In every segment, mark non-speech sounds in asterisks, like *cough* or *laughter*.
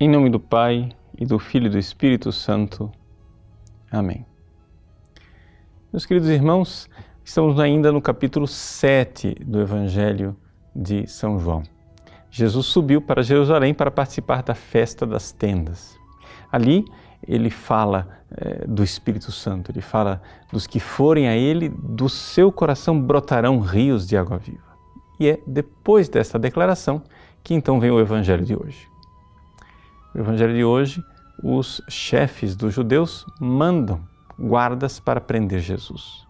Em nome do Pai e do Filho e do Espírito Santo. Amém. Meus queridos irmãos, estamos ainda no capítulo 7 do Evangelho de São João. Jesus subiu para Jerusalém para participar da festa das tendas. Ali ele fala é, do Espírito Santo, ele fala dos que forem a ele, do seu coração brotarão rios de água viva. E é depois dessa declaração que então vem o Evangelho de hoje. O Evangelho de hoje, os chefes dos judeus mandam guardas para prender Jesus.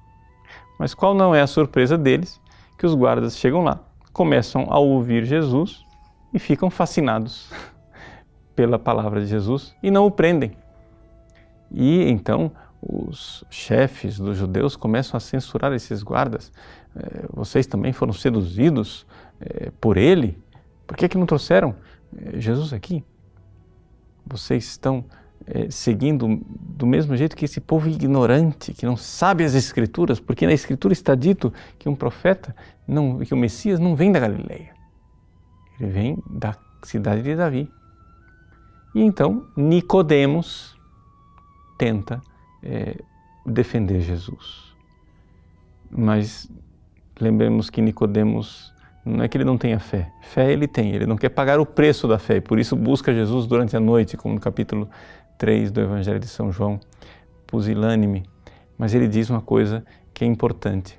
Mas qual não é a surpresa deles? Que os guardas chegam lá, começam a ouvir Jesus e ficam fascinados *laughs* pela palavra de Jesus e não o prendem. E então os chefes dos judeus começam a censurar esses guardas. É, vocês também foram seduzidos é, por ele? Por que, que não trouxeram é, Jesus aqui? Vocês estão é, seguindo do mesmo jeito que esse povo ignorante, que não sabe as Escrituras, porque na Escritura está dito que um profeta, não, que o Messias não vem da Galileia, ele vem da cidade de Davi. E então Nicodemos tenta é, defender Jesus, mas lembremos que Nicodemos não é que ele não tenha fé. Fé ele tem, ele não quer pagar o preço da fé, e por isso busca Jesus durante a noite, como no capítulo 3 do Evangelho de São João, pusilânime. Mas ele diz uma coisa que é importante.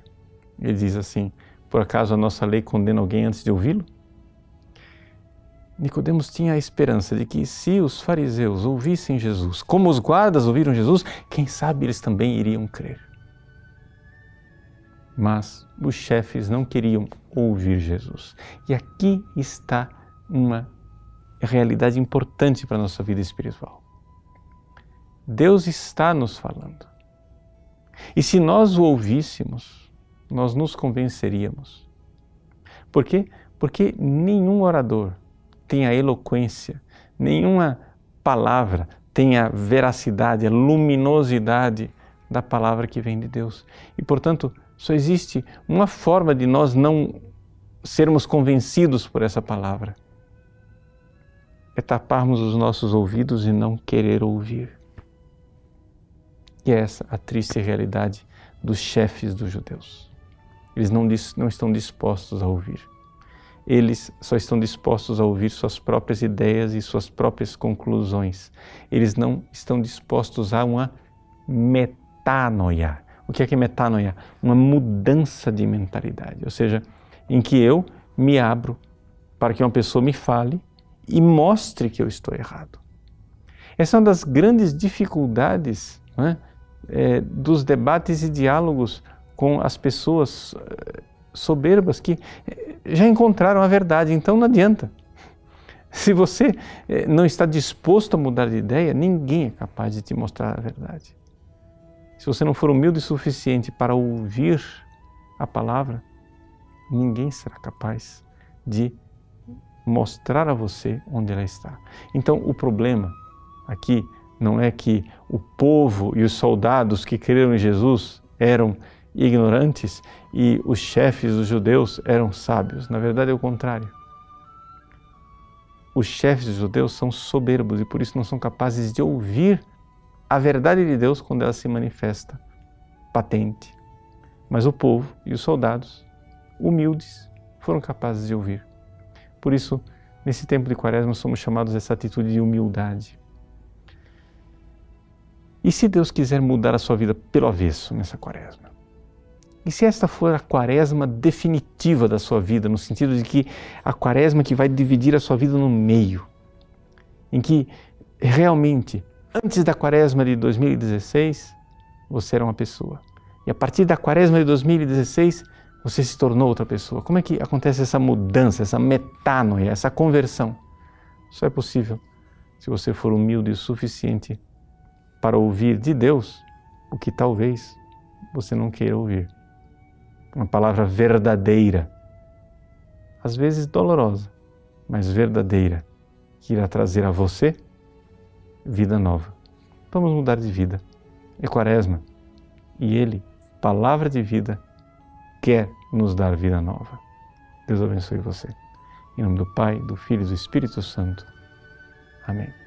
Ele diz assim: Por acaso a nossa lei condena alguém antes de ouvi-lo? Nicodemos tinha a esperança de que se os fariseus ouvissem Jesus, como os guardas ouviram Jesus, quem sabe eles também iriam crer. Mas os chefes não queriam ouvir Jesus. E aqui está uma realidade importante para a nossa vida espiritual. Deus está nos falando. E se nós o ouvíssemos, nós nos convenceríamos. Por quê? Porque nenhum orador tem a eloquência, nenhuma palavra tem a veracidade, a luminosidade da palavra que vem de Deus. E, portanto, só existe uma forma de nós não sermos convencidos por essa palavra: é taparmos os nossos ouvidos e não querer ouvir. E é essa a triste realidade dos chefes dos judeus. Eles não, não estão dispostos a ouvir. Eles só estão dispostos a ouvir suas próprias ideias e suas próprias conclusões. Eles não estão dispostos a uma metanoia o que é que é metanoia? Uma mudança de mentalidade, ou seja, em que eu me abro para que uma pessoa me fale e mostre que eu estou errado. Essa é uma das grandes dificuldades é, é, dos debates e diálogos com as pessoas é, soberbas que é, já encontraram a verdade, então não adianta. *laughs* Se você é, não está disposto a mudar de ideia, ninguém é capaz de te mostrar a verdade se você não for humilde o suficiente para ouvir a palavra, ninguém será capaz de mostrar a você onde ela está. Então, o problema aqui não é que o povo e os soldados que creram em Jesus eram ignorantes e os chefes dos judeus eram sábios. Na verdade, é o contrário. Os chefes dos judeus são soberbos e por isso não são capazes de ouvir a verdade de Deus quando ela se manifesta patente. Mas o povo e os soldados, humildes, foram capazes de ouvir. Por isso, nesse tempo de Quaresma, somos chamados a essa atitude de humildade. E se Deus quiser mudar a sua vida pelo avesso nessa Quaresma? E se esta for a quaresma definitiva da sua vida, no sentido de que a quaresma que vai dividir a sua vida no meio, em que realmente Antes da quaresma de 2016, você era uma pessoa. E a partir da quaresma de 2016, você se tornou outra pessoa. Como é que acontece essa mudança, essa metanoia, essa conversão? Só é possível se você for humilde o suficiente para ouvir de Deus o que talvez você não queira ouvir. Uma palavra verdadeira, às vezes dolorosa, mas verdadeira, que irá trazer a você vida nova. Vamos mudar de vida. É quaresma. E Ele, palavra de vida, quer nos dar vida nova. Deus abençoe você. Em nome do Pai, do Filho e do Espírito Santo. Amém.